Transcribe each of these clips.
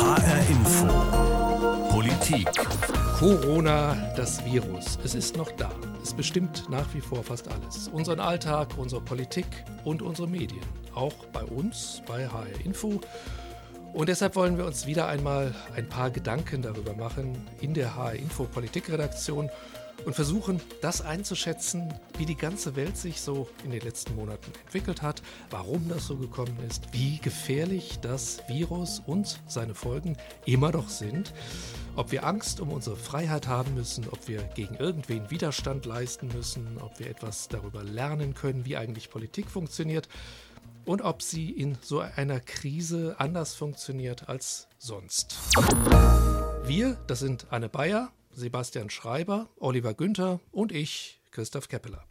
HR Info. Politik. Corona, das Virus. Es ist noch da. Es bestimmt nach wie vor fast alles. Unseren Alltag, unsere Politik und unsere Medien. Auch bei uns, bei HR Info. Und deshalb wollen wir uns wieder einmal ein paar Gedanken darüber machen in der HR Info Politikredaktion und versuchen, das einzuschätzen, wie die ganze Welt sich so in den letzten Monaten entwickelt hat, warum das so gekommen ist, wie gefährlich das Virus und seine Folgen immer noch sind, ob wir Angst um unsere Freiheit haben müssen, ob wir gegen irgendwen Widerstand leisten müssen, ob wir etwas darüber lernen können, wie eigentlich Politik funktioniert und ob sie in so einer Krise anders funktioniert als sonst. Wir, das sind Anne Bayer, Sebastian Schreiber, Oliver Günther und ich, Christoph Keppeler.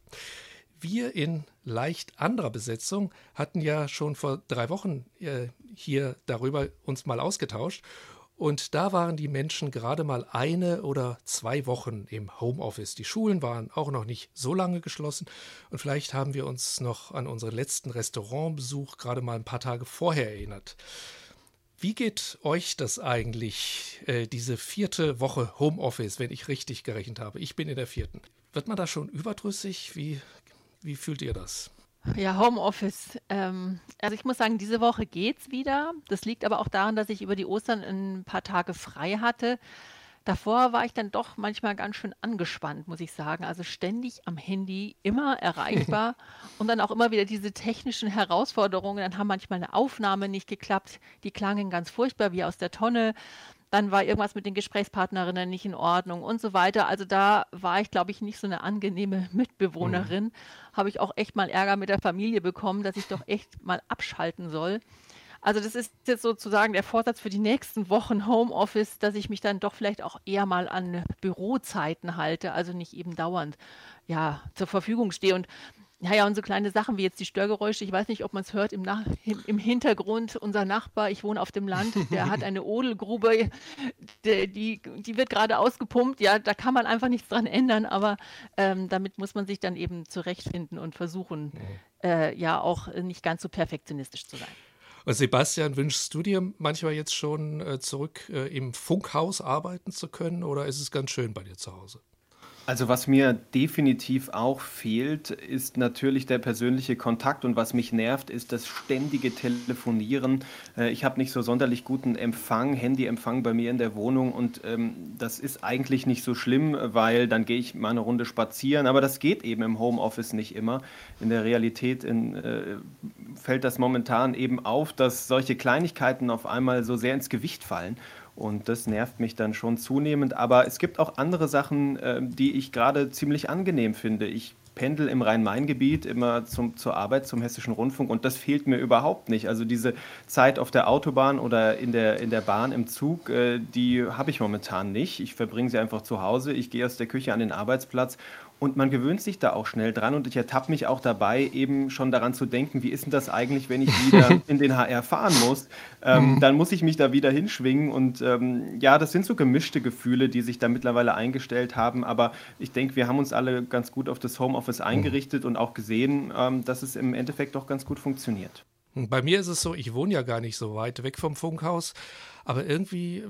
Wir in leicht anderer Besetzung hatten ja schon vor drei Wochen äh, hier darüber uns mal ausgetauscht. Und da waren die Menschen gerade mal eine oder zwei Wochen im Homeoffice. Die Schulen waren auch noch nicht so lange geschlossen. Und vielleicht haben wir uns noch an unseren letzten Restaurantbesuch gerade mal ein paar Tage vorher erinnert. Wie geht euch das eigentlich, äh, diese vierte Woche Homeoffice, wenn ich richtig gerechnet habe? Ich bin in der vierten. Wird man da schon überdrüssig? Wie, wie fühlt ihr das? Ja, Homeoffice. Ähm, also ich muss sagen, diese Woche geht's wieder. Das liegt aber auch daran, dass ich über die Ostern ein paar Tage frei hatte. Davor war ich dann doch manchmal ganz schön angespannt, muss ich sagen. Also ständig am Handy, immer erreichbar und dann auch immer wieder diese technischen Herausforderungen. Dann haben manchmal eine Aufnahme nicht geklappt, die klangen ganz furchtbar wie aus der Tonne. Dann war irgendwas mit den Gesprächspartnerinnen nicht in Ordnung und so weiter. Also da war ich, glaube ich, nicht so eine angenehme Mitbewohnerin. Mhm. Habe ich auch echt mal Ärger mit der Familie bekommen, dass ich doch echt mal abschalten soll. Also das ist jetzt sozusagen der Vorsatz für die nächsten Wochen Homeoffice, dass ich mich dann doch vielleicht auch eher mal an Bürozeiten halte, also nicht eben dauernd ja zur Verfügung stehe. Und naja, und so kleine Sachen wie jetzt die Störgeräusche, ich weiß nicht, ob man es hört im, Nach im Hintergrund, unser Nachbar, ich wohne auf dem Land, der hat eine Odelgrube, die, die, die wird gerade ausgepumpt, ja, da kann man einfach nichts dran ändern, aber ähm, damit muss man sich dann eben zurechtfinden und versuchen, äh, ja auch nicht ganz so perfektionistisch zu sein. Und Sebastian, wünschst du dir manchmal jetzt schon äh, zurück äh, im Funkhaus arbeiten zu können oder ist es ganz schön bei dir zu Hause? Also was mir definitiv auch fehlt, ist natürlich der persönliche Kontakt und was mich nervt, ist das ständige Telefonieren. Äh, ich habe nicht so sonderlich guten Empfang, Handyempfang bei mir in der Wohnung und ähm, das ist eigentlich nicht so schlimm, weil dann gehe ich mal eine Runde spazieren, aber das geht eben im Homeoffice nicht immer. In der Realität in, äh, fällt das momentan eben auf, dass solche Kleinigkeiten auf einmal so sehr ins Gewicht fallen. Und das nervt mich dann schon zunehmend. Aber es gibt auch andere Sachen, äh, die ich gerade ziemlich angenehm finde. Ich pendel im Rhein-Main-Gebiet immer zum, zur Arbeit, zum Hessischen Rundfunk und das fehlt mir überhaupt nicht. Also diese Zeit auf der Autobahn oder in der, in der Bahn im Zug, äh, die habe ich momentan nicht. Ich verbringe sie einfach zu Hause. Ich gehe aus der Küche an den Arbeitsplatz und man gewöhnt sich da auch schnell dran und ich ertappe mich auch dabei, eben schon daran zu denken, wie ist denn das eigentlich, wenn ich wieder in den HR fahren muss? Ähm, mhm. Dann muss ich mich da wieder hinschwingen und ähm, ja, das sind so gemischte Gefühle, die sich da mittlerweile eingestellt haben, aber ich denke, wir haben uns alle ganz gut auf das Homeoffice mhm. eingerichtet mhm. und auch gesehen, ähm, dass es im Endeffekt doch ganz gut funktioniert. Bei mir ist es so, ich wohne ja gar nicht so weit weg vom Funkhaus, aber irgendwie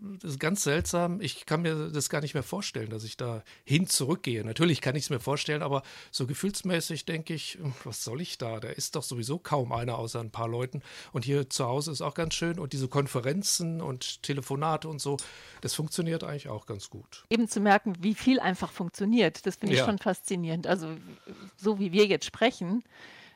das ist ganz seltsam. Ich kann mir das gar nicht mehr vorstellen, dass ich da hin zurückgehe. Natürlich kann ich es mir vorstellen, aber so gefühlsmäßig denke ich, hm, was soll ich da? Da ist doch sowieso kaum einer außer ein paar Leuten. Und hier zu Hause ist auch ganz schön. Und diese Konferenzen und Telefonate und so, das funktioniert eigentlich auch ganz gut. Eben zu merken, wie viel einfach funktioniert, das finde ich ja. schon faszinierend. Also so wie wir jetzt sprechen,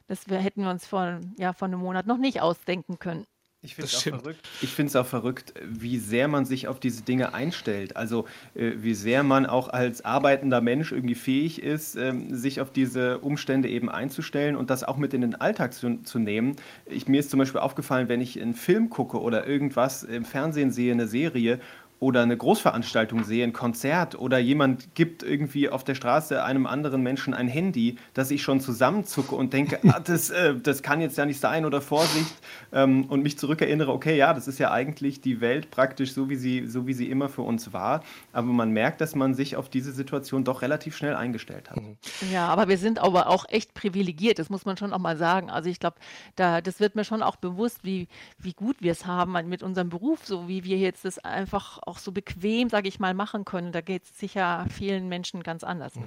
das hätten wir uns vor, ja, vor einem Monat noch nicht ausdenken können. Ich finde es auch verrückt. Ich finde es auch verrückt, wie sehr man sich auf diese Dinge einstellt. Also äh, wie sehr man auch als arbeitender Mensch irgendwie fähig ist, ähm, sich auf diese Umstände eben einzustellen und das auch mit in den Alltag zu, zu nehmen. Ich, mir ist zum Beispiel aufgefallen, wenn ich einen Film gucke oder irgendwas im Fernsehen sehe, eine Serie oder eine Großveranstaltung sehe, ein Konzert oder jemand gibt irgendwie auf der Straße einem anderen Menschen ein Handy, dass ich schon zusammenzucke und denke, ah, das, äh, das kann jetzt ja nicht sein oder Vorsicht ähm, und mich zurückerinnere, okay, ja, das ist ja eigentlich die Welt praktisch so, wie sie, so wie sie immer für uns war. Aber man merkt, dass man sich auf diese Situation doch relativ schnell eingestellt hat. Mhm. Ja, aber wir sind aber auch echt privilegiert, das muss man schon auch mal sagen. Also ich glaube, da, das wird mir schon auch bewusst, wie, wie gut wir es haben mit unserem Beruf, so wie wir jetzt das einfach auch so bequem, sage ich mal, machen können. Da geht es sicher vielen Menschen ganz anders. Mhm.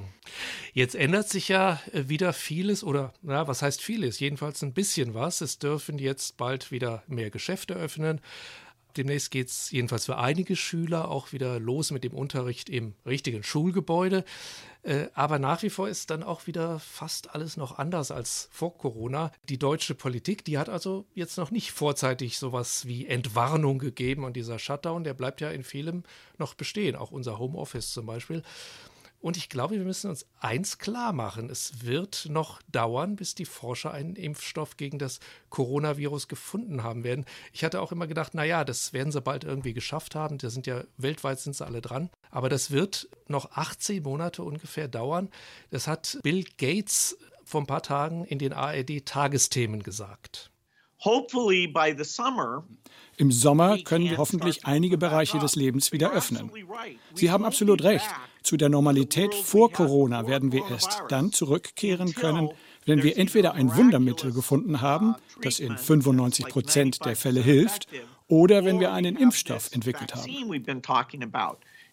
Jetzt ändert sich ja äh, wieder vieles oder, na, was heißt vieles? Jedenfalls ein bisschen was. Es dürfen jetzt bald wieder mehr Geschäfte öffnen. Demnächst geht es jedenfalls für einige Schüler auch wieder los mit dem Unterricht im richtigen Schulgebäude. Äh, aber nach wie vor ist dann auch wieder fast alles noch anders als vor Corona. Die deutsche Politik, die hat also jetzt noch nicht vorzeitig sowas wie Entwarnung gegeben und dieser Shutdown, der bleibt ja in vielem noch bestehen, auch unser Homeoffice zum Beispiel. Und ich glaube, wir müssen uns eins klar machen. Es wird noch dauern, bis die Forscher einen Impfstoff gegen das Coronavirus gefunden haben werden. Ich hatte auch immer gedacht, naja, das werden sie bald irgendwie geschafft haben. Da sind ja weltweit sind sie alle dran. Aber das wird noch 18 Monate ungefähr dauern. Das hat Bill Gates vor ein paar Tagen in den ARD-Tagesthemen gesagt. Im Sommer können wir hoffentlich einige Bereiche des Lebens wieder öffnen. Sie haben absolut recht. Zu der Normalität vor Corona werden wir erst dann zurückkehren können, wenn wir entweder ein Wundermittel gefunden haben, das in 95 Prozent der Fälle hilft, oder wenn wir einen Impfstoff entwickelt haben.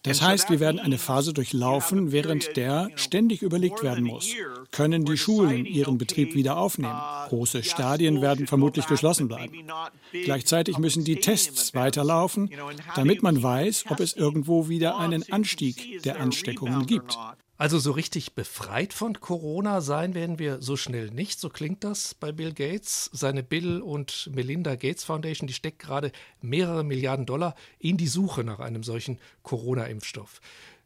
Das heißt, wir werden eine Phase durchlaufen, während der ständig überlegt werden muss, können die Schulen ihren Betrieb wieder aufnehmen? Große Stadien werden vermutlich geschlossen bleiben. Gleichzeitig müssen die Tests weiterlaufen, damit man weiß, ob es irgendwo wieder einen Anstieg der Ansteckungen gibt. Also so richtig befreit von Corona sein werden wir so schnell nicht. So klingt das bei Bill Gates. Seine Bill und Melinda Gates Foundation, die steckt gerade mehrere Milliarden Dollar in die Suche nach einem solchen Corona-Impfstoff.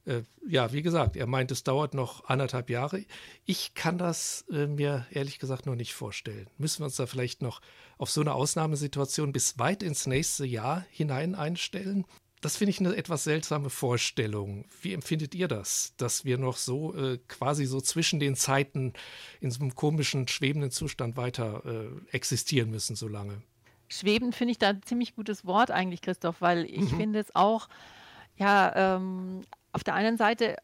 Äh, ja, wie gesagt, er meint, es dauert noch anderthalb Jahre. Ich kann das äh, mir ehrlich gesagt noch nicht vorstellen. Müssen wir uns da vielleicht noch auf so eine Ausnahmesituation bis weit ins nächste Jahr hinein einstellen? Das finde ich eine etwas seltsame Vorstellung. Wie empfindet ihr das, dass wir noch so äh, quasi so zwischen den Zeiten in so einem komischen, schwebenden Zustand weiter äh, existieren müssen so lange? Schweben finde ich da ein ziemlich gutes Wort eigentlich, Christoph, weil ich mhm. finde es auch, ja, ähm, auf der einen Seite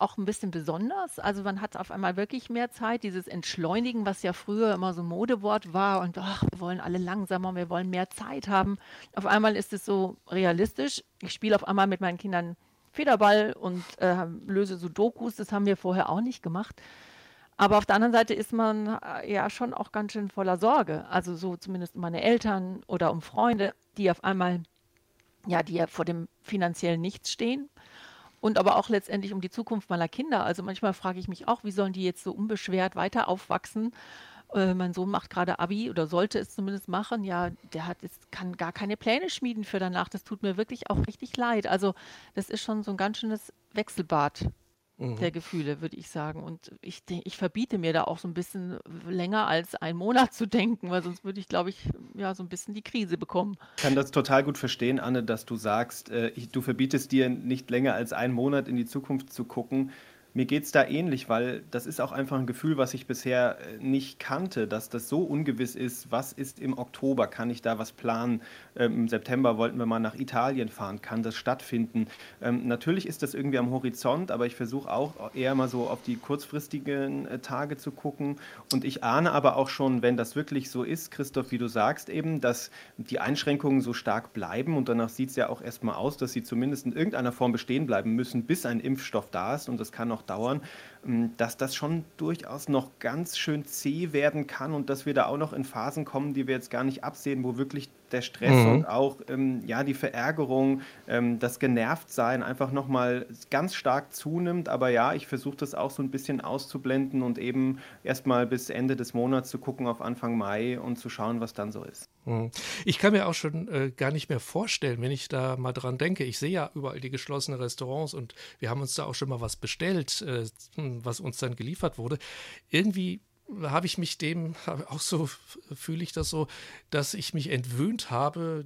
auch ein bisschen besonders. Also man hat auf einmal wirklich mehr Zeit. Dieses Entschleunigen, was ja früher immer so ein Modewort war und ach, wir wollen alle langsamer, wir wollen mehr Zeit haben. Auf einmal ist es so realistisch. Ich spiele auf einmal mit meinen Kindern Federball und äh, löse Sudokus. Das haben wir vorher auch nicht gemacht. Aber auf der anderen Seite ist man äh, ja schon auch ganz schön voller Sorge. Also so zumindest um meine Eltern oder um Freunde, die auf einmal, ja, die ja vor dem finanziellen Nichts stehen und aber auch letztendlich um die Zukunft meiner Kinder. Also manchmal frage ich mich auch, wie sollen die jetzt so unbeschwert weiter aufwachsen? Äh, mein Sohn macht gerade Abi oder sollte es zumindest machen. Ja, der hat jetzt kann gar keine Pläne schmieden für danach. Das tut mir wirklich auch richtig leid. Also das ist schon so ein ganz schönes Wechselbad mhm. der Gefühle, würde ich sagen. Und ich, ich verbiete mir da auch so ein bisschen länger als einen Monat zu denken, weil sonst würde ich, glaube ich, ja, so ein bisschen die Krise bekommen. Ich kann das total gut verstehen, Anne, dass du sagst, äh, ich, du verbietest dir nicht länger als einen Monat in die Zukunft zu gucken. Mir geht es da ähnlich, weil das ist auch einfach ein Gefühl, was ich bisher äh, nicht kannte, dass das so ungewiss ist. Was ist im Oktober? Kann ich da was planen? Ähm, Im September wollten wir mal nach Italien fahren. Kann das stattfinden? Ähm, natürlich ist das irgendwie am Horizont, aber ich versuche auch eher mal so auf die kurzfristigen äh, Tage zu gucken. Und ich ahne aber auch schon, wenn das wirklich so ist, Christoph, wie du sagst, eben, dass die Einschränkungen so stark bleiben und danach sieht es ja auch erstmal aus, dass sie zumindest in irgendeiner Form bestehen bleiben müssen, bis ein Impfstoff da ist. Und das kann noch dauern, ähm, dass das schon durchaus noch ganz schön zäh werden kann und dass wir da auch noch in Phasen kommen, die wir jetzt gar nicht absehen, wo wirklich der Stress mhm. und auch ähm, ja, die Verärgerung, ähm, das Genervtsein einfach nochmal ganz stark zunimmt. Aber ja, ich versuche das auch so ein bisschen auszublenden und eben erstmal bis Ende des Monats zu gucken auf Anfang Mai und zu schauen, was dann so ist. Mhm. Ich kann mir auch schon äh, gar nicht mehr vorstellen, wenn ich da mal dran denke. Ich sehe ja überall die geschlossenen Restaurants und wir haben uns da auch schon mal was bestellt, äh, hm, was uns dann geliefert wurde. Irgendwie habe ich mich dem, auch so fühle ich das so, dass ich mich entwöhnt habe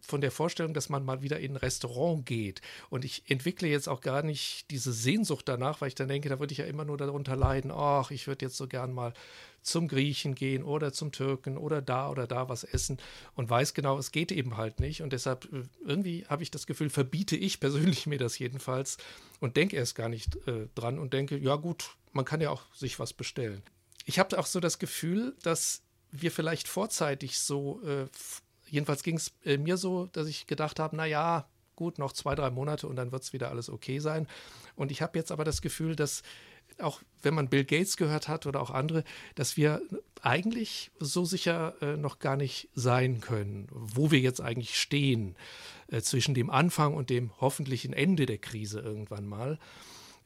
von der Vorstellung, dass man mal wieder in ein Restaurant geht. Und ich entwickle jetzt auch gar nicht diese Sehnsucht danach, weil ich dann denke, da würde ich ja immer nur darunter leiden, ach, ich würde jetzt so gern mal zum Griechen gehen oder zum Türken oder da oder da was essen und weiß genau, es geht eben halt nicht. Und deshalb äh, irgendwie habe ich das Gefühl, verbiete ich persönlich mir das jedenfalls und denke erst gar nicht äh, dran und denke, ja gut, man kann ja auch sich was bestellen. Ich habe auch so das Gefühl, dass wir vielleicht vorzeitig so, äh, jedenfalls ging es äh, mir so, dass ich gedacht habe, naja, gut, noch zwei, drei Monate und dann wird es wieder alles okay sein. Und ich habe jetzt aber das Gefühl, dass auch wenn man Bill Gates gehört hat oder auch andere, dass wir eigentlich so sicher äh, noch gar nicht sein können, wo wir jetzt eigentlich stehen äh, zwischen dem Anfang und dem hoffentlichen Ende der Krise irgendwann mal.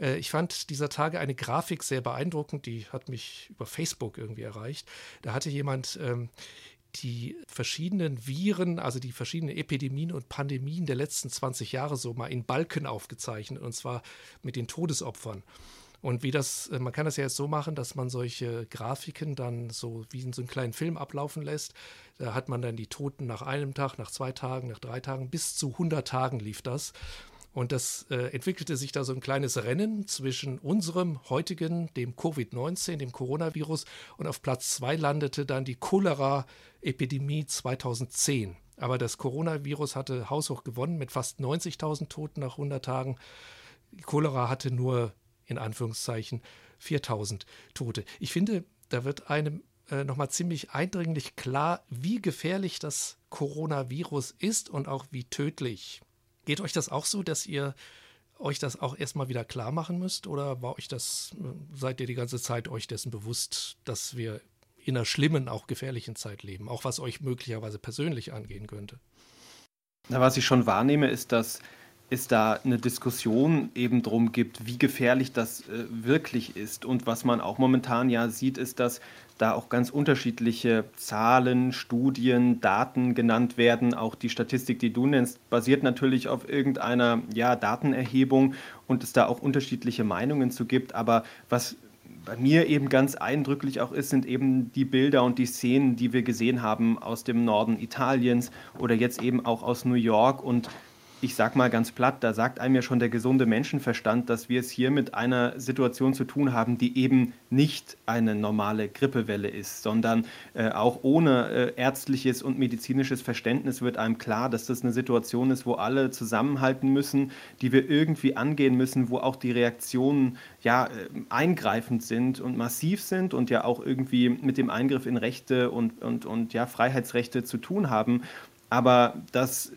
Äh, ich fand dieser Tage eine Grafik sehr beeindruckend, die hat mich über Facebook irgendwie erreicht. Da hatte jemand ähm, die verschiedenen Viren, also die verschiedenen Epidemien und Pandemien der letzten 20 Jahre so mal in Balken aufgezeichnet, und zwar mit den Todesopfern. Und wie das, äh, man kann das ja jetzt so machen, dass man solche Grafiken dann so wie in so einem kleinen Film ablaufen lässt. Da hat man dann die Toten nach einem Tag, nach zwei Tagen, nach drei Tagen, bis zu 100 Tagen lief das. Und das äh, entwickelte sich da so ein kleines Rennen zwischen unserem heutigen, dem Covid-19, dem Coronavirus, und auf Platz zwei landete dann die Cholera-Epidemie 2010. Aber das Coronavirus hatte haushoch gewonnen mit fast 90.000 Toten nach 100 Tagen. Die Cholera hatte nur in Anführungszeichen 4000 Tote. Ich finde, da wird einem äh, nochmal ziemlich eindringlich klar, wie gefährlich das Coronavirus ist und auch wie tödlich. Geht euch das auch so, dass ihr euch das auch erstmal wieder klar machen müsst? Oder war euch das, seid ihr die ganze Zeit euch dessen bewusst, dass wir in einer schlimmen, auch gefährlichen Zeit leben, auch was euch möglicherweise persönlich angehen könnte? Na, was ich schon wahrnehme, ist, dass es da eine Diskussion eben drum gibt, wie gefährlich das äh, wirklich ist. Und was man auch momentan ja sieht, ist, dass da auch ganz unterschiedliche Zahlen, Studien, Daten genannt werden. Auch die Statistik, die du nennst, basiert natürlich auf irgendeiner ja, Datenerhebung und es da auch unterschiedliche Meinungen zu gibt. Aber was bei mir eben ganz eindrücklich auch ist, sind eben die Bilder und die Szenen, die wir gesehen haben aus dem Norden Italiens oder jetzt eben auch aus New York und ich sag mal ganz platt, da sagt einem ja schon der gesunde Menschenverstand, dass wir es hier mit einer Situation zu tun haben, die eben nicht eine normale Grippewelle ist, sondern äh, auch ohne äh, ärztliches und medizinisches Verständnis wird einem klar, dass das eine Situation ist, wo alle zusammenhalten müssen, die wir irgendwie angehen müssen, wo auch die Reaktionen ja äh, eingreifend sind und massiv sind und ja auch irgendwie mit dem Eingriff in Rechte und, und, und ja, Freiheitsrechte zu tun haben. Aber das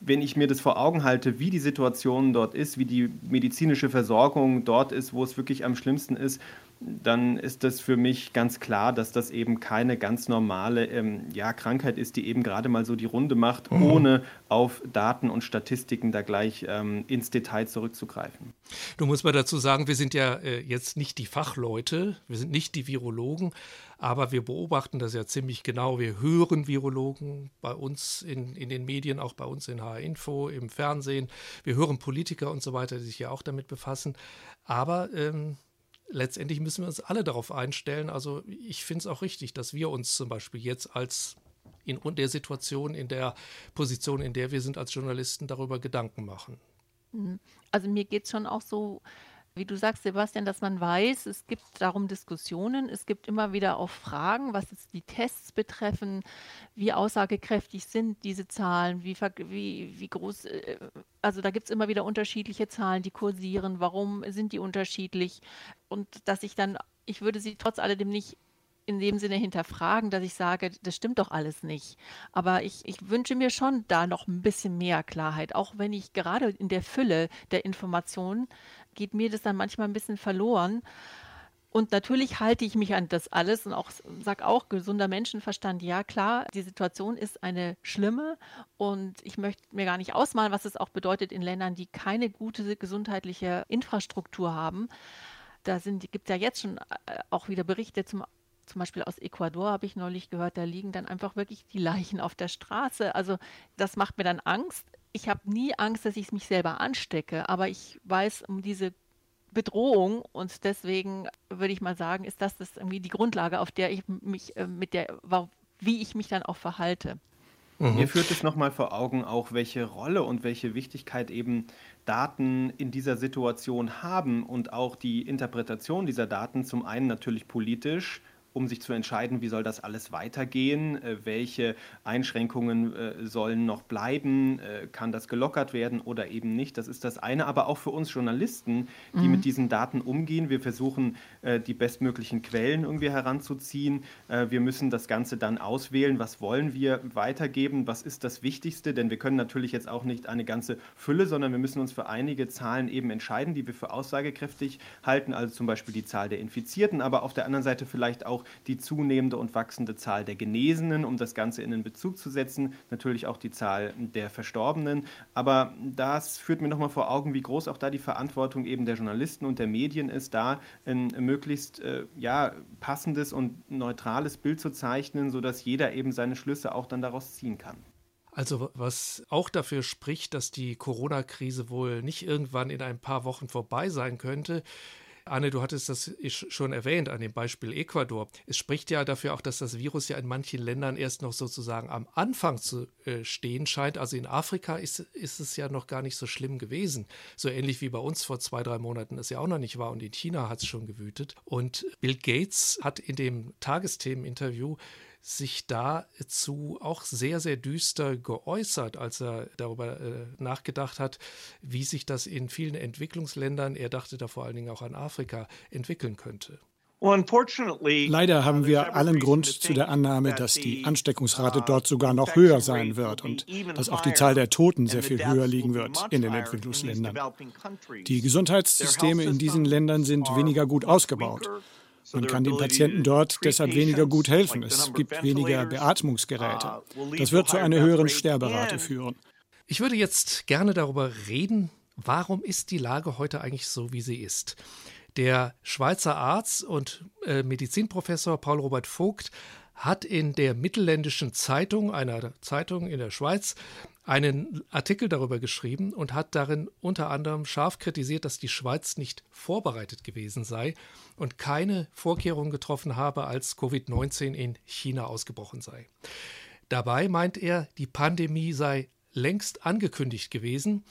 wenn ich mir das vor Augen halte, wie die Situation dort ist, wie die medizinische Versorgung dort ist, wo es wirklich am schlimmsten ist, dann ist das für mich ganz klar, dass das eben keine ganz normale ähm, ja, Krankheit ist, die eben gerade mal so die Runde macht, mhm. ohne auf Daten und Statistiken da gleich ähm, ins Detail zurückzugreifen. Du musst mal dazu sagen, wir sind ja äh, jetzt nicht die Fachleute, wir sind nicht die Virologen, aber wir beobachten das ja ziemlich genau. Wir hören Virologen bei uns in, in den Medien, auch bei uns in HR Info, im Fernsehen. Wir hören Politiker und so weiter, die sich ja auch damit befassen. Aber ähm, letztendlich müssen wir uns alle darauf einstellen. Also ich finde es auch richtig, dass wir uns zum Beispiel jetzt als in der Situation, in der Position, in der wir sind als Journalisten, darüber Gedanken machen. Mhm. Also mir geht es schon auch so, wie du sagst, Sebastian, dass man weiß, es gibt darum Diskussionen, es gibt immer wieder auch Fragen, was jetzt die Tests betreffen, wie aussagekräftig sind diese Zahlen, wie, wie, wie groß, äh, also da gibt es immer wieder unterschiedliche Zahlen, die kursieren, warum sind die unterschiedlich und dass ich dann, ich würde sie trotz alledem nicht in dem Sinne hinterfragen, dass ich sage, das stimmt doch alles nicht. Aber ich, ich wünsche mir schon da noch ein bisschen mehr Klarheit, auch wenn ich gerade in der Fülle der Informationen geht mir das dann manchmal ein bisschen verloren. Und natürlich halte ich mich an das alles und auch sage auch gesunder Menschenverstand. Ja, klar, die Situation ist eine schlimme und ich möchte mir gar nicht ausmalen, was es auch bedeutet in Ländern, die keine gute gesundheitliche Infrastruktur haben. Da gibt es ja jetzt schon äh, auch wieder Berichte zum zum Beispiel aus Ecuador habe ich neulich gehört, da liegen dann einfach wirklich die Leichen auf der Straße. Also das macht mir dann Angst. Ich habe nie Angst, dass ich mich selber anstecke, aber ich weiß um diese Bedrohung und deswegen würde ich mal sagen, ist das, das irgendwie die Grundlage, auf der ich mich äh, mit der, wie ich mich dann auch verhalte. Mhm. Mir führt es nochmal vor Augen auch, welche Rolle und welche Wichtigkeit eben Daten in dieser Situation haben und auch die Interpretation dieser Daten zum einen natürlich politisch, um sich zu entscheiden, wie soll das alles weitergehen, äh, welche Einschränkungen äh, sollen noch bleiben, äh, kann das gelockert werden oder eben nicht. Das ist das eine, aber auch für uns Journalisten, die mhm. mit diesen Daten umgehen. Wir versuchen, die bestmöglichen Quellen irgendwie heranzuziehen. Wir müssen das Ganze dann auswählen, was wollen wir weitergeben, was ist das Wichtigste, denn wir können natürlich jetzt auch nicht eine ganze Fülle, sondern wir müssen uns für einige Zahlen eben entscheiden, die wir für aussagekräftig halten, also zum Beispiel die Zahl der Infizierten, aber auf der anderen Seite vielleicht auch die zunehmende und wachsende Zahl der Genesenen, um das Ganze in den Bezug zu setzen, natürlich auch die Zahl der Verstorbenen. Aber das führt mir nochmal vor Augen, wie groß auch da die Verantwortung eben der Journalisten und der Medien ist, da ein möglichst äh, ja, passendes und neutrales Bild zu zeichnen, sodass jeder eben seine Schlüsse auch dann daraus ziehen kann. Also was auch dafür spricht, dass die Corona-Krise wohl nicht irgendwann in ein paar Wochen vorbei sein könnte, Anne, du hattest das schon erwähnt an dem Beispiel Ecuador. Es spricht ja dafür auch, dass das Virus ja in manchen Ländern erst noch sozusagen am Anfang zu äh, stehen scheint. Also in Afrika ist, ist es ja noch gar nicht so schlimm gewesen. So ähnlich wie bei uns vor zwei, drei Monaten es ja auch noch nicht war. Und in China hat es schon gewütet. Und Bill Gates hat in dem Tagesthemeninterview sich dazu auch sehr, sehr düster geäußert, als er darüber äh, nachgedacht hat, wie sich das in vielen Entwicklungsländern, er dachte da vor allen Dingen auch an Afrika, entwickeln könnte. Leider haben wir allen Grund zu der Annahme, dass die Ansteckungsrate dort sogar noch höher sein wird und dass auch die Zahl der Toten sehr viel höher liegen wird in den Entwicklungsländern. Die Gesundheitssysteme in diesen Ländern sind weniger gut ausgebaut. Man kann den Patienten dort deshalb weniger gut helfen. Es gibt weniger Beatmungsgeräte. Uh, das wird zu einer höheren Sterberate führen. Ich würde jetzt gerne darüber reden, warum ist die Lage heute eigentlich so, wie sie ist. Der Schweizer Arzt und äh, Medizinprofessor Paul Robert Vogt hat in der Mittelländischen Zeitung, einer Zeitung in der Schweiz, einen Artikel darüber geschrieben und hat darin unter anderem scharf kritisiert, dass die Schweiz nicht vorbereitet gewesen sei und keine Vorkehrungen getroffen habe, als Covid-19 in China ausgebrochen sei. Dabei meint er, die Pandemie sei längst angekündigt gewesen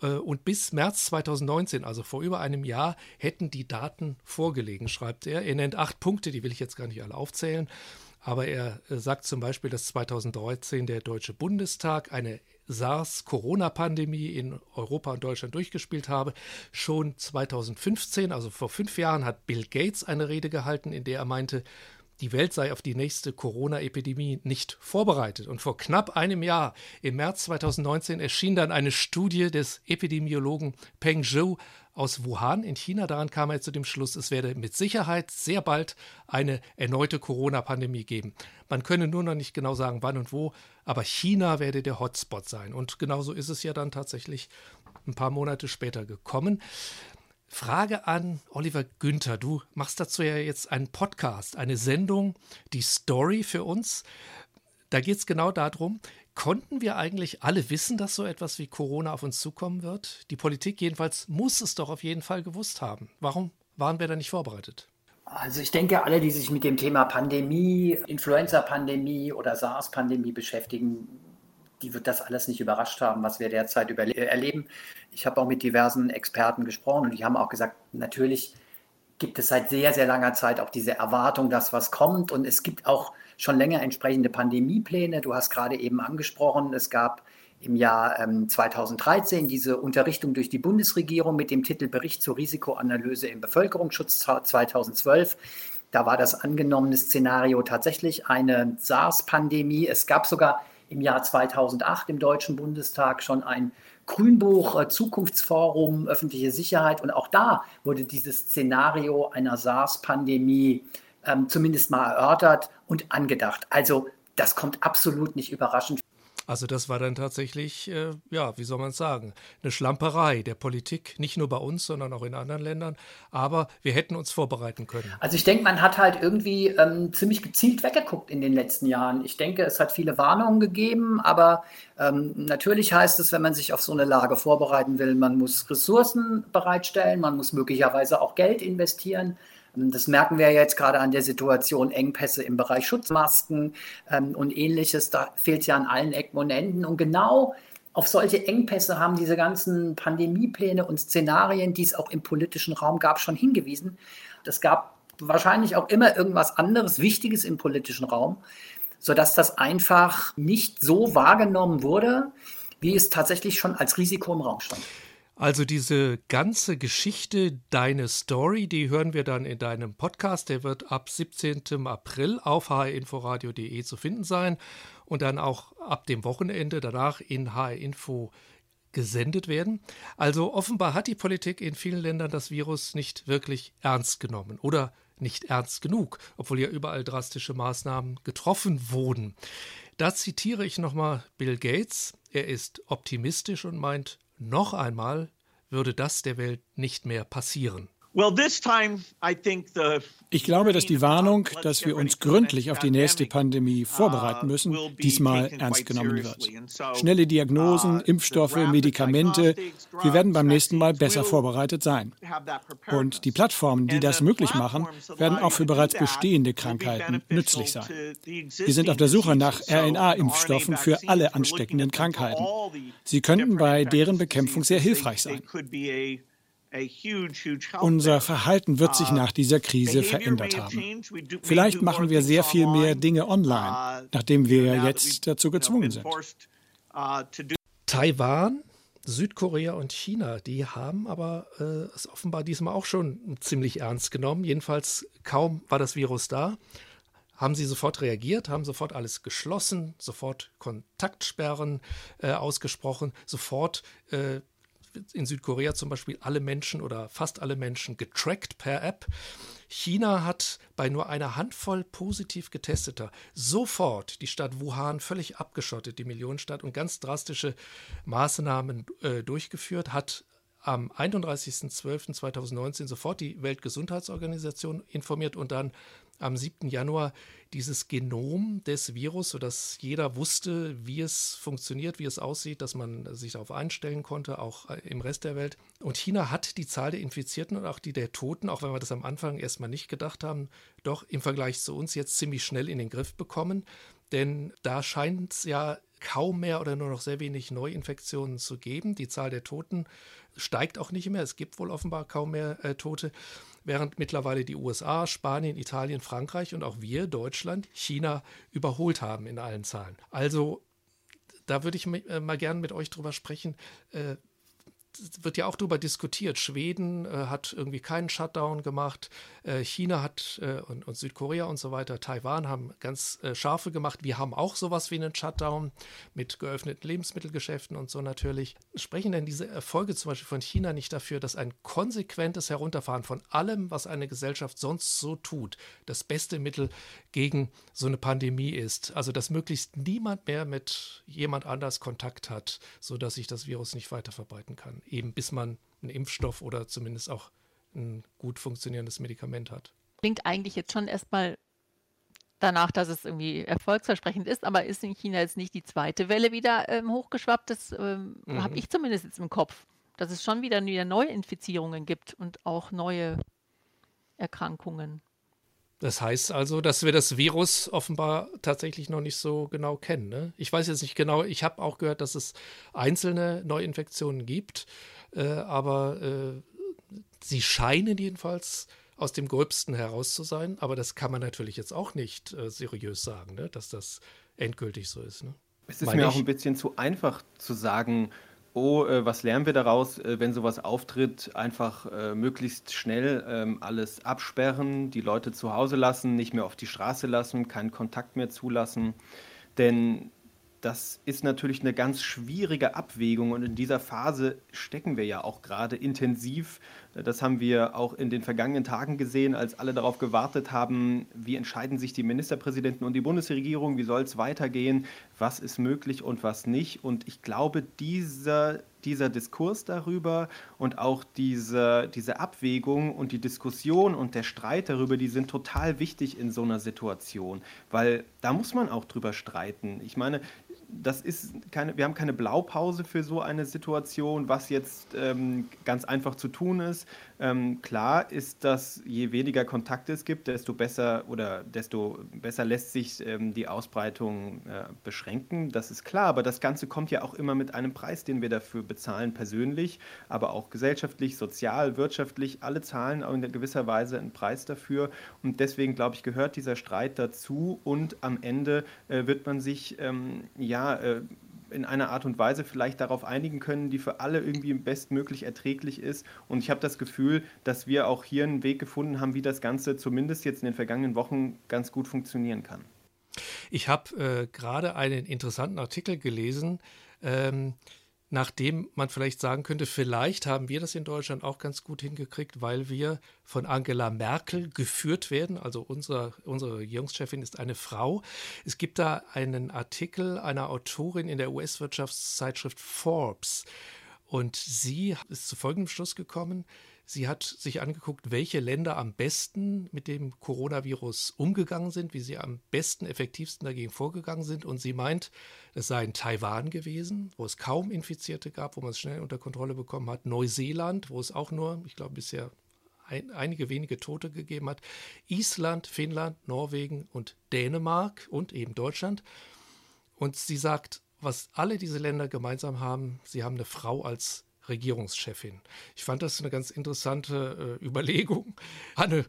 äh, und bis März 2019, also vor über einem Jahr, hätten die Daten vorgelegen, schreibt er. Er nennt acht Punkte, die will ich jetzt gar nicht alle aufzählen. Aber er äh, sagt zum Beispiel, dass 2013 der Deutsche Bundestag eine SARS-Corona-Pandemie in Europa und Deutschland durchgespielt habe. Schon 2015, also vor fünf Jahren, hat Bill Gates eine Rede gehalten, in der er meinte, die Welt sei auf die nächste Corona-Epidemie nicht vorbereitet. Und vor knapp einem Jahr, im März 2019, erschien dann eine Studie des Epidemiologen Peng Zhou aus Wuhan in China. Daran kam er zu dem Schluss, es werde mit Sicherheit sehr bald eine erneute Corona-Pandemie geben. Man könne nur noch nicht genau sagen, wann und wo, aber China werde der Hotspot sein. Und genauso ist es ja dann tatsächlich ein paar Monate später gekommen. Frage an Oliver Günther. Du machst dazu ja jetzt einen Podcast, eine Sendung, die Story für uns. Da geht es genau darum, konnten wir eigentlich alle wissen, dass so etwas wie Corona auf uns zukommen wird? Die Politik jedenfalls muss es doch auf jeden Fall gewusst haben. Warum waren wir da nicht vorbereitet? Also ich denke, alle, die sich mit dem Thema Pandemie, Influenza-Pandemie oder SARS-Pandemie beschäftigen, die wird das alles nicht überrascht haben, was wir derzeit erleben. Ich habe auch mit diversen Experten gesprochen und die haben auch gesagt, natürlich gibt es seit sehr, sehr langer Zeit auch diese Erwartung, dass was kommt. Und es gibt auch schon länger entsprechende Pandemiepläne. Du hast gerade eben angesprochen, es gab im Jahr ähm, 2013 diese Unterrichtung durch die Bundesregierung mit dem Titel Bericht zur Risikoanalyse im Bevölkerungsschutz 2012. Da war das angenommene Szenario tatsächlich eine SARS-Pandemie. Es gab sogar im Jahr 2008 im Deutschen Bundestag schon ein Grünbuch äh, Zukunftsforum öffentliche Sicherheit und auch da wurde dieses Szenario einer SARS-Pandemie ähm, zumindest mal erörtert und angedacht. Also das kommt absolut nicht überraschend. Also das war dann tatsächlich, äh, ja, wie soll man sagen, eine Schlamperei der Politik, nicht nur bei uns, sondern auch in anderen Ländern. Aber wir hätten uns vorbereiten können. Also ich denke, man hat halt irgendwie ähm, ziemlich gezielt weggeguckt in den letzten Jahren. Ich denke, es hat viele Warnungen gegeben, aber ähm, natürlich heißt es, wenn man sich auf so eine Lage vorbereiten will, man muss Ressourcen bereitstellen, man muss möglicherweise auch Geld investieren. Das merken wir jetzt gerade an der Situation Engpässe im Bereich Schutzmasken ähm, und ähnliches. Da fehlt es ja an allen Ecken und Enden. Und genau auf solche Engpässe haben diese ganzen Pandemiepläne und Szenarien, die es auch im politischen Raum gab, schon hingewiesen. Es gab wahrscheinlich auch immer irgendwas anderes Wichtiges im politischen Raum, sodass das einfach nicht so wahrgenommen wurde, wie es tatsächlich schon als Risiko im Raum stand. Also diese ganze Geschichte, deine Story, die hören wir dann in deinem Podcast. Der wird ab 17. April auf hrinforadio.de zu finden sein und dann auch ab dem Wochenende danach in hrinfo gesendet werden. Also offenbar hat die Politik in vielen Ländern das Virus nicht wirklich ernst genommen oder nicht ernst genug, obwohl ja überall drastische Maßnahmen getroffen wurden. Da zitiere ich nochmal Bill Gates. Er ist optimistisch und meint, noch einmal würde das der Welt nicht mehr passieren. Ich glaube, dass die Warnung, dass wir uns gründlich auf die nächste Pandemie vorbereiten müssen, diesmal ernst genommen wird. Schnelle Diagnosen, Impfstoffe, Medikamente, wir werden beim nächsten Mal besser vorbereitet sein. Und die Plattformen, die das möglich machen, werden auch für bereits bestehende Krankheiten nützlich sein. Wir sind auf der Suche nach RNA-Impfstoffen für alle ansteckenden Krankheiten. Sie könnten bei deren Bekämpfung sehr hilfreich sein. Unser Verhalten wird sich nach dieser Krise verändert haben. Vielleicht machen wir sehr viel mehr Dinge online, uh, nachdem wir jetzt dazu gezwungen sind. Uh, Taiwan, Südkorea und China, die haben aber äh, es offenbar diesmal auch schon ziemlich ernst genommen. Jedenfalls kaum war das Virus da, haben sie sofort reagiert, haben sofort alles geschlossen, sofort Kontaktsperren äh, ausgesprochen, sofort äh, in Südkorea zum Beispiel alle Menschen oder fast alle Menschen getrackt per App. China hat bei nur einer Handvoll positiv getesteter sofort die Stadt Wuhan völlig abgeschottet, die Millionenstadt, und ganz drastische Maßnahmen äh, durchgeführt, hat am 31.12.2019 sofort die Weltgesundheitsorganisation informiert und dann am 7. Januar dieses Genom des Virus, sodass jeder wusste, wie es funktioniert, wie es aussieht, dass man sich darauf einstellen konnte, auch äh, im Rest der Welt. Und China hat die Zahl der Infizierten und auch die der Toten, auch wenn wir das am Anfang erstmal nicht gedacht haben, doch im Vergleich zu uns jetzt ziemlich schnell in den Griff bekommen. Denn da scheint es ja kaum mehr oder nur noch sehr wenig Neuinfektionen zu geben. Die Zahl der Toten steigt auch nicht mehr. Es gibt wohl offenbar kaum mehr äh, Tote während mittlerweile die USA, Spanien, Italien, Frankreich und auch wir, Deutschland, China überholt haben in allen Zahlen. Also da würde ich äh, mal gerne mit euch drüber sprechen. Wird ja auch darüber diskutiert. Schweden äh, hat irgendwie keinen Shutdown gemacht. Äh, China hat äh, und, und, Südkorea und so weiter, Taiwan haben ganz äh, scharfe gemacht. Wir haben auch sowas wie einen Shutdown mit geöffneten Lebensmittelgeschäften und so natürlich. Sprechen denn diese Erfolge zum Beispiel von China nicht dafür, dass ein konsequentes Herunterfahren von allem, was eine Gesellschaft sonst so tut, das beste Mittel gegen so eine Pandemie ist? Also, dass möglichst niemand mehr mit jemand anders Kontakt hat, sodass sich das Virus nicht weiter verbreiten kann eben bis man einen Impfstoff oder zumindest auch ein gut funktionierendes Medikament hat. Klingt eigentlich jetzt schon erstmal danach, dass es irgendwie erfolgsversprechend ist, aber ist in China jetzt nicht die zweite Welle wieder ähm, hochgeschwappt? Das ähm, mhm. habe ich zumindest jetzt im Kopf, dass es schon wieder, wieder Neuinfizierungen gibt und auch neue Erkrankungen. Das heißt also, dass wir das Virus offenbar tatsächlich noch nicht so genau kennen. Ne? Ich weiß jetzt nicht genau, ich habe auch gehört, dass es einzelne Neuinfektionen gibt, äh, aber äh, sie scheinen jedenfalls aus dem Gröbsten heraus zu sein. Aber das kann man natürlich jetzt auch nicht äh, seriös sagen, ne? dass das endgültig so ist. Ne? Es ist Meine mir auch ein bisschen zu einfach zu sagen, oh, äh, was lernen wir daraus, äh, wenn sowas auftritt, einfach äh, möglichst schnell ähm, alles absperren, die Leute zu Hause lassen, nicht mehr auf die Straße lassen, keinen Kontakt mehr zulassen. Denn das ist natürlich eine ganz schwierige Abwägung und in dieser Phase stecken wir ja auch gerade intensiv. Das haben wir auch in den vergangenen Tagen gesehen, als alle darauf gewartet haben, wie entscheiden sich die Ministerpräsidenten und die Bundesregierung, wie soll es weitergehen, was ist möglich und was nicht. Und ich glaube, dieser, dieser Diskurs darüber und auch diese, diese Abwägung und die Diskussion und der Streit darüber, die sind total wichtig in so einer Situation, weil da muss man auch drüber streiten. Ich meine, das ist keine, wir haben keine Blaupause für so eine Situation, was jetzt ähm, ganz einfach zu tun ist. Ähm, klar ist, dass je weniger Kontakte es gibt, desto besser oder desto besser lässt sich ähm, die Ausbreitung äh, beschränken. Das ist klar, aber das Ganze kommt ja auch immer mit einem Preis, den wir dafür bezahlen, persönlich, aber auch gesellschaftlich, sozial, wirtschaftlich. Alle zahlen in gewisser Weise einen Preis dafür. Und deswegen, glaube ich, gehört dieser Streit dazu und am Ende äh, wird man sich ähm, ja ja, äh, in einer Art und Weise vielleicht darauf einigen können, die für alle irgendwie bestmöglich erträglich ist. Und ich habe das Gefühl, dass wir auch hier einen Weg gefunden haben, wie das Ganze zumindest jetzt in den vergangenen Wochen ganz gut funktionieren kann. Ich habe äh, gerade einen interessanten Artikel gelesen. Ähm, nachdem man vielleicht sagen könnte, vielleicht haben wir das in Deutschland auch ganz gut hingekriegt, weil wir von Angela Merkel geführt werden. Also unser, unsere Regierungschefin ist eine Frau. Es gibt da einen Artikel einer Autorin in der US-Wirtschaftszeitschrift Forbes. Und sie ist zu folgendem Schluss gekommen, Sie hat sich angeguckt, welche Länder am besten mit dem Coronavirus umgegangen sind, wie sie am besten, effektivsten dagegen vorgegangen sind. Und sie meint, es sei in Taiwan gewesen, wo es kaum Infizierte gab, wo man es schnell unter Kontrolle bekommen hat. Neuseeland, wo es auch nur, ich glaube, bisher ein, einige wenige Tote gegeben hat. Island, Finnland, Norwegen und Dänemark und eben Deutschland. Und sie sagt, was alle diese Länder gemeinsam haben, sie haben eine Frau als Regierungschefin. Ich fand das eine ganz interessante äh, Überlegung. Anne,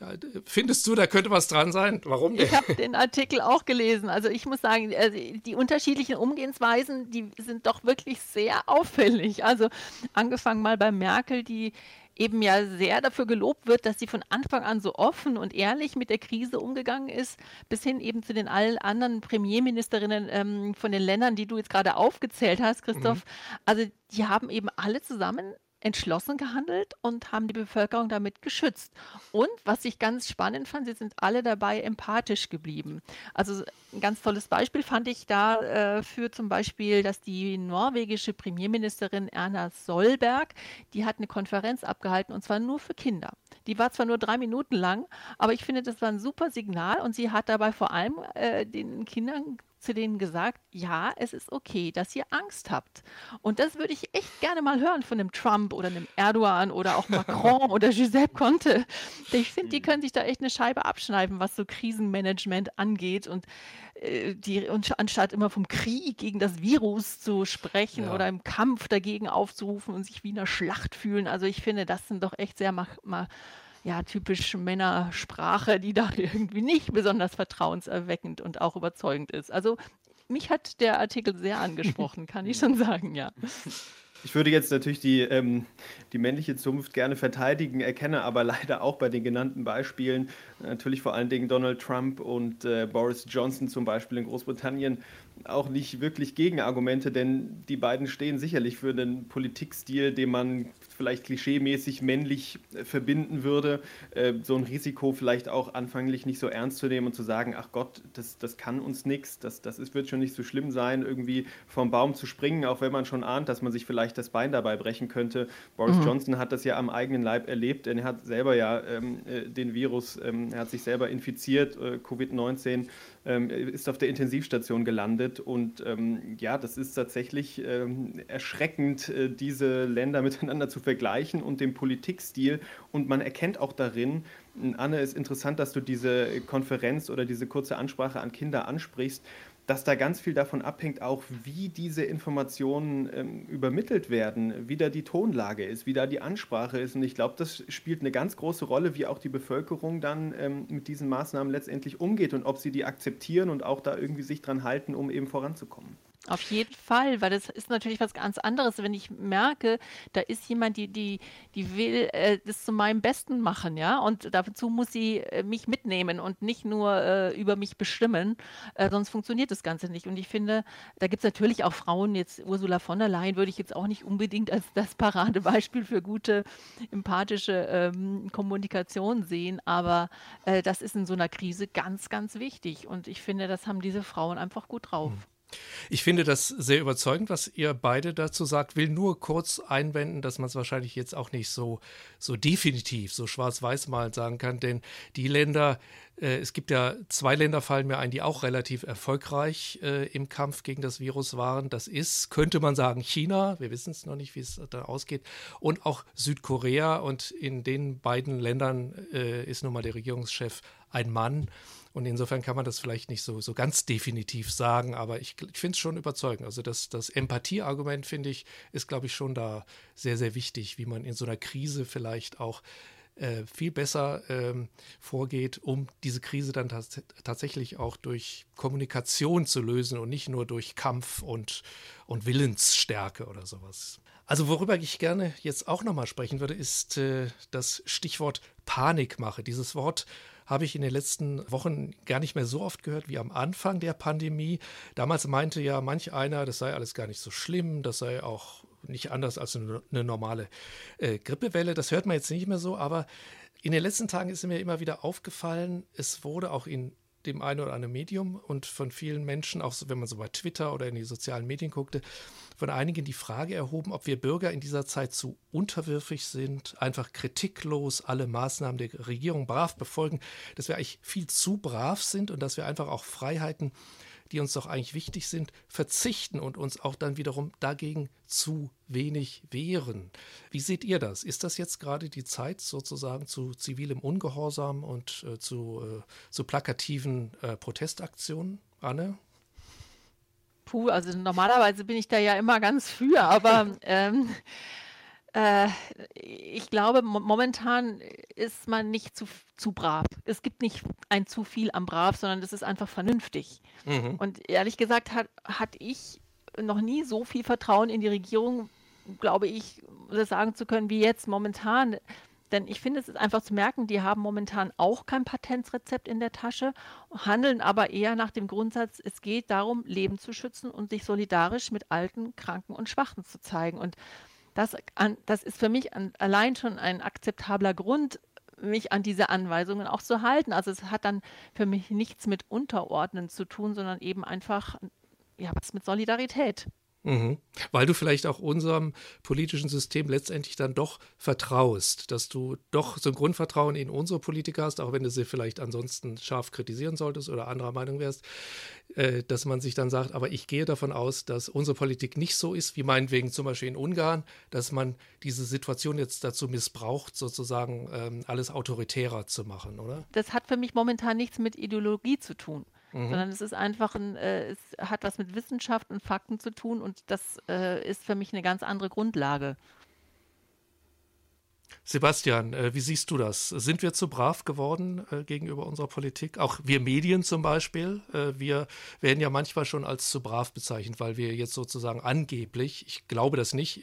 ja, findest du, da könnte was dran sein? Warum Ich habe den Artikel auch gelesen. Also ich muss sagen, äh, die unterschiedlichen Umgehensweisen, die sind doch wirklich sehr auffällig. Also angefangen mal bei Merkel, die eben ja sehr dafür gelobt wird, dass sie von Anfang an so offen und ehrlich mit der Krise umgegangen ist, bis hin eben zu den allen anderen Premierministerinnen ähm, von den Ländern, die du jetzt gerade aufgezählt hast, Christoph. Mhm. Also die haben eben alle zusammen entschlossen gehandelt und haben die Bevölkerung damit geschützt. Und was ich ganz spannend fand, sie sind alle dabei empathisch geblieben. Also ein ganz tolles Beispiel fand ich da äh, zum Beispiel, dass die norwegische Premierministerin Erna Solberg, die hat eine Konferenz abgehalten und zwar nur für Kinder. Die war zwar nur drei Minuten lang, aber ich finde, das war ein super Signal und sie hat dabei vor allem äh, den Kindern zu denen gesagt, ja, es ist okay, dass ihr Angst habt. Und das würde ich echt gerne mal hören von einem Trump oder einem Erdogan oder auch Macron oder Giuseppe Conte. Ich finde, die mhm. können sich da echt eine Scheibe abschneiden, was so Krisenmanagement angeht und äh, die und anstatt immer vom Krieg gegen das Virus zu sprechen ja. oder im Kampf dagegen aufzurufen und sich wie in einer Schlacht fühlen. Also ich finde, das sind doch echt sehr mal, mal ja, typisch Männersprache, die da irgendwie nicht besonders vertrauenserweckend und auch überzeugend ist. Also mich hat der Artikel sehr angesprochen, kann ich schon sagen, ja. Ich würde jetzt natürlich die, ähm, die männliche Zunft gerne verteidigen, erkenne aber leider auch bei den genannten Beispielen, natürlich vor allen Dingen Donald Trump und äh, Boris Johnson zum Beispiel in Großbritannien, auch nicht wirklich Gegenargumente, denn die beiden stehen sicherlich für einen Politikstil, den man vielleicht klischeemäßig männlich äh, verbinden würde, äh, so ein Risiko vielleicht auch anfänglich nicht so ernst zu nehmen und zu sagen, ach Gott, das, das kann uns nichts, das, das ist, wird schon nicht so schlimm sein, irgendwie vom Baum zu springen, auch wenn man schon ahnt, dass man sich vielleicht das Bein dabei brechen könnte. Boris mhm. Johnson hat das ja am eigenen Leib erlebt, denn er hat selber ja ähm, äh, den Virus, ähm, er hat sich selber infiziert, äh, Covid-19 ähm, ist auf der Intensivstation gelandet. Und ähm, ja, das ist tatsächlich ähm, erschreckend, äh, diese Länder miteinander zu vergleichen und den Politikstil. Und man erkennt auch darin, Anne, ist interessant, dass du diese Konferenz oder diese kurze Ansprache an Kinder ansprichst dass da ganz viel davon abhängt, auch wie diese Informationen ähm, übermittelt werden, wie da die Tonlage ist, wie da die Ansprache ist. Und ich glaube, das spielt eine ganz große Rolle, wie auch die Bevölkerung dann ähm, mit diesen Maßnahmen letztendlich umgeht und ob sie die akzeptieren und auch da irgendwie sich dran halten, um eben voranzukommen. Auf jeden Fall, weil das ist natürlich was ganz anderes, wenn ich merke, da ist jemand, die, die, die will äh, das zu meinem Besten machen, ja, und dazu muss sie äh, mich mitnehmen und nicht nur äh, über mich bestimmen, äh, sonst funktioniert das Ganze nicht. Und ich finde, da gibt es natürlich auch Frauen, jetzt Ursula von der Leyen würde ich jetzt auch nicht unbedingt als das Paradebeispiel für gute, empathische ähm, Kommunikation sehen, aber äh, das ist in so einer Krise ganz, ganz wichtig. Und ich finde, das haben diese Frauen einfach gut drauf. Mhm. Ich finde das sehr überzeugend, was ihr beide dazu sagt. Will nur kurz einwenden, dass man es wahrscheinlich jetzt auch nicht so, so definitiv, so schwarz-weiß mal sagen kann, denn die Länder, äh, es gibt ja zwei Länder, fallen mir ein, die auch relativ erfolgreich äh, im Kampf gegen das Virus waren. Das ist, könnte man sagen, China. Wir wissen es noch nicht, wie es da ausgeht. Und auch Südkorea. Und in den beiden Ländern äh, ist nun mal der Regierungschef ein Mann. Und insofern kann man das vielleicht nicht so, so ganz definitiv sagen, aber ich, ich finde es schon überzeugend. Also das, das Empathieargument, finde ich, ist, glaube ich, schon da sehr, sehr wichtig, wie man in so einer Krise vielleicht auch äh, viel besser ähm, vorgeht, um diese Krise dann tats tatsächlich auch durch Kommunikation zu lösen und nicht nur durch Kampf und, und Willensstärke oder sowas. Also worüber ich gerne jetzt auch nochmal sprechen würde, ist äh, das Stichwort Panikmache. Dieses Wort habe ich in den letzten Wochen gar nicht mehr so oft gehört wie am Anfang der Pandemie. Damals meinte ja manch einer, das sei alles gar nicht so schlimm, das sei auch nicht anders als eine, normale äh, Grippewelle. Das hört man jetzt nicht mehr so, aber in den letzten Tagen ist mir immer wieder aufgefallen, es wurde auch in dem einen oder anderen Medium und von vielen Menschen, auch wenn man so bei Twitter oder in die sozialen Medien guckte, von einigen die Frage erhoben, ob wir Bürger in dieser Zeit zu unterwürfig sind, einfach kritiklos alle Maßnahmen der Regierung brav befolgen, dass wir eigentlich viel zu brav sind und dass wir einfach auch Freiheiten die uns doch eigentlich wichtig sind, verzichten und uns auch dann wiederum dagegen zu wenig wehren. Wie seht ihr das? Ist das jetzt gerade die Zeit sozusagen zu zivilem Ungehorsam und äh, zu, äh, zu plakativen äh, Protestaktionen? Anne? Puh, also normalerweise bin ich da ja immer ganz für, aber ähm, äh, ich glaube, momentan ist man nicht zu, zu brav. Es gibt nicht ein zu viel am brav, sondern es ist einfach vernünftig. Mhm. Und ehrlich gesagt hat, hatte ich noch nie so viel Vertrauen in die Regierung, glaube ich, das sagen zu können, wie jetzt momentan. Denn ich finde, es ist einfach zu merken, die haben momentan auch kein Patentsrezept in der Tasche, handeln aber eher nach dem Grundsatz, es geht darum, Leben zu schützen und sich solidarisch mit Alten, Kranken und Schwachen zu zeigen. Und das, an, das ist für mich an, allein schon ein akzeptabler Grund, mich an diese Anweisungen auch zu halten. Also es hat dann für mich nichts mit Unterordnen zu tun, sondern eben einfach ja, was mit Solidarität. Mhm. Weil du vielleicht auch unserem politischen System letztendlich dann doch vertraust, dass du doch so ein Grundvertrauen in unsere Politiker hast, auch wenn du sie vielleicht ansonsten scharf kritisieren solltest oder anderer Meinung wärst, äh, dass man sich dann sagt, aber ich gehe davon aus, dass unsere Politik nicht so ist, wie meinetwegen zum Beispiel in Ungarn, dass man diese Situation jetzt dazu missbraucht, sozusagen ähm, alles autoritärer zu machen, oder? Das hat für mich momentan nichts mit Ideologie zu tun mhm. sondern es ist einfach ein, äh, es hat was mit Wissenschaft und Fakten zu tun und das äh, ist für mich eine ganz andere Grundlage. Sebastian, äh, wie siehst du das? Sind wir zu brav geworden äh, gegenüber unserer Politik? Auch wir Medien zum Beispiel. Äh, wir werden ja manchmal schon als zu brav bezeichnet, weil wir jetzt sozusagen angeblich, ich glaube das nicht,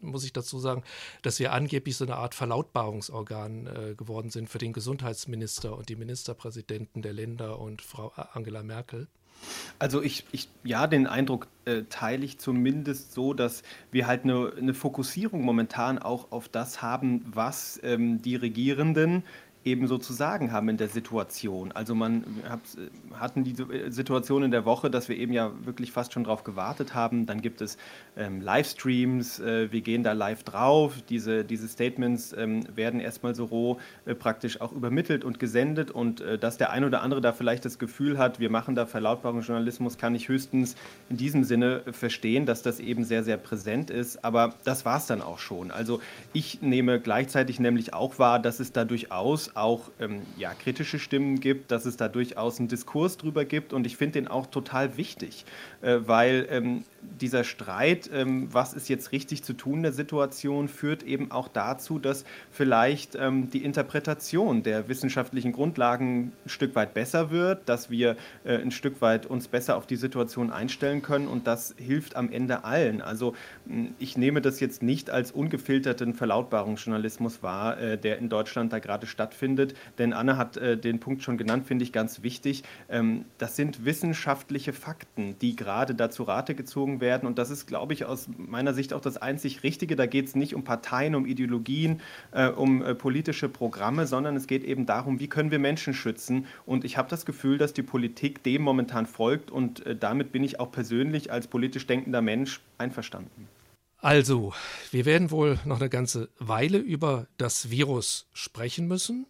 muss ich dazu sagen, dass wir angeblich so eine Art Verlautbarungsorgan geworden sind für den Gesundheitsminister und die Ministerpräsidenten der Länder und Frau Angela Merkel. Also ich, ich ja, den Eindruck äh, teile ich zumindest so, dass wir halt eine, eine Fokussierung momentan auch auf das haben, was ähm, die Regierenden eben so zu sagen haben in der Situation. Also man hat, hatten die Situation in der Woche, dass wir eben ja wirklich fast schon darauf gewartet haben. Dann gibt es ähm, Livestreams, äh, wir gehen da live drauf. Diese, diese Statements ähm, werden erstmal so roh äh, praktisch auch übermittelt und gesendet. Und äh, dass der ein oder andere da vielleicht das Gefühl hat, wir machen da Verlautbarungsjournalismus, kann ich höchstens in diesem Sinne verstehen, dass das eben sehr, sehr präsent ist. Aber das war es dann auch schon. Also ich nehme gleichzeitig nämlich auch wahr, dass es da durchaus auch ähm, ja, kritische Stimmen gibt, dass es da durchaus einen Diskurs drüber gibt. Und ich finde den auch total wichtig, äh, weil ähm, dieser Streit, ähm, was ist jetzt richtig zu tun in der Situation, führt eben auch dazu, dass vielleicht ähm, die Interpretation der wissenschaftlichen Grundlagen ein Stück weit besser wird, dass wir äh, ein Stück weit uns besser auf die Situation einstellen können. Und das hilft am Ende allen. Also ich nehme das jetzt nicht als ungefilterten Verlautbarungsjournalismus wahr, äh, der in Deutschland da gerade stattfindet, denn Anne hat äh, den Punkt schon genannt, finde ich ganz wichtig. Ähm, das sind wissenschaftliche Fakten, die gerade dazu Rate gezogen werden und das ist, glaube ich, aus meiner Sicht auch das einzig Richtige. Da geht es nicht um Parteien, um Ideologien, äh, um politische Programme, sondern es geht eben darum, wie können wir Menschen schützen und ich habe das Gefühl, dass die Politik dem momentan folgt und damit bin ich auch persönlich als politisch denkender Mensch einverstanden. Also, wir werden wohl noch eine ganze Weile über das Virus sprechen müssen.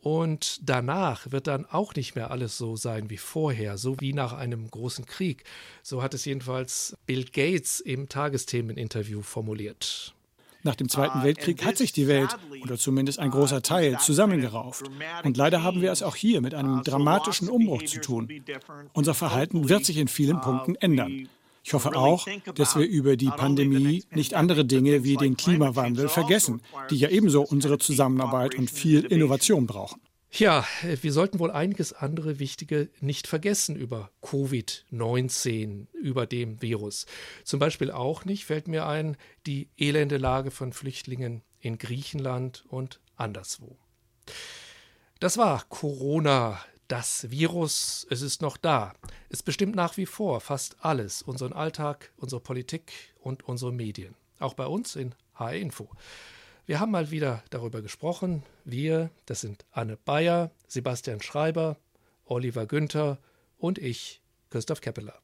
Und danach wird dann auch nicht mehr alles so sein wie vorher, so wie nach einem großen Krieg. So hat es jedenfalls Bill Gates im Tagesthemeninterview formuliert. Nach dem Zweiten Weltkrieg hat sich die Welt, oder zumindest ein großer Teil, zusammengerauft. Und leider haben wir es auch hier mit einem dramatischen Umbruch zu tun. Unser Verhalten wird sich in vielen Punkten ändern. Ich hoffe auch, dass wir über die Pandemie nicht andere Dinge wie den Klimawandel vergessen, die ja ebenso unsere Zusammenarbeit und viel Innovation brauchen. Ja, wir sollten wohl einiges andere Wichtige nicht vergessen über Covid-19, über dem Virus. Zum Beispiel auch nicht, fällt mir ein, die elende Lage von Flüchtlingen in Griechenland und anderswo. Das war Corona, das Virus, es ist noch da. Es bestimmt nach wie vor fast alles, unseren Alltag, unsere Politik und unsere Medien. Auch bei uns in HR Info. Wir haben mal wieder darüber gesprochen. Wir, das sind Anne Bayer, Sebastian Schreiber, Oliver Günther und ich, Christoph Keppeler.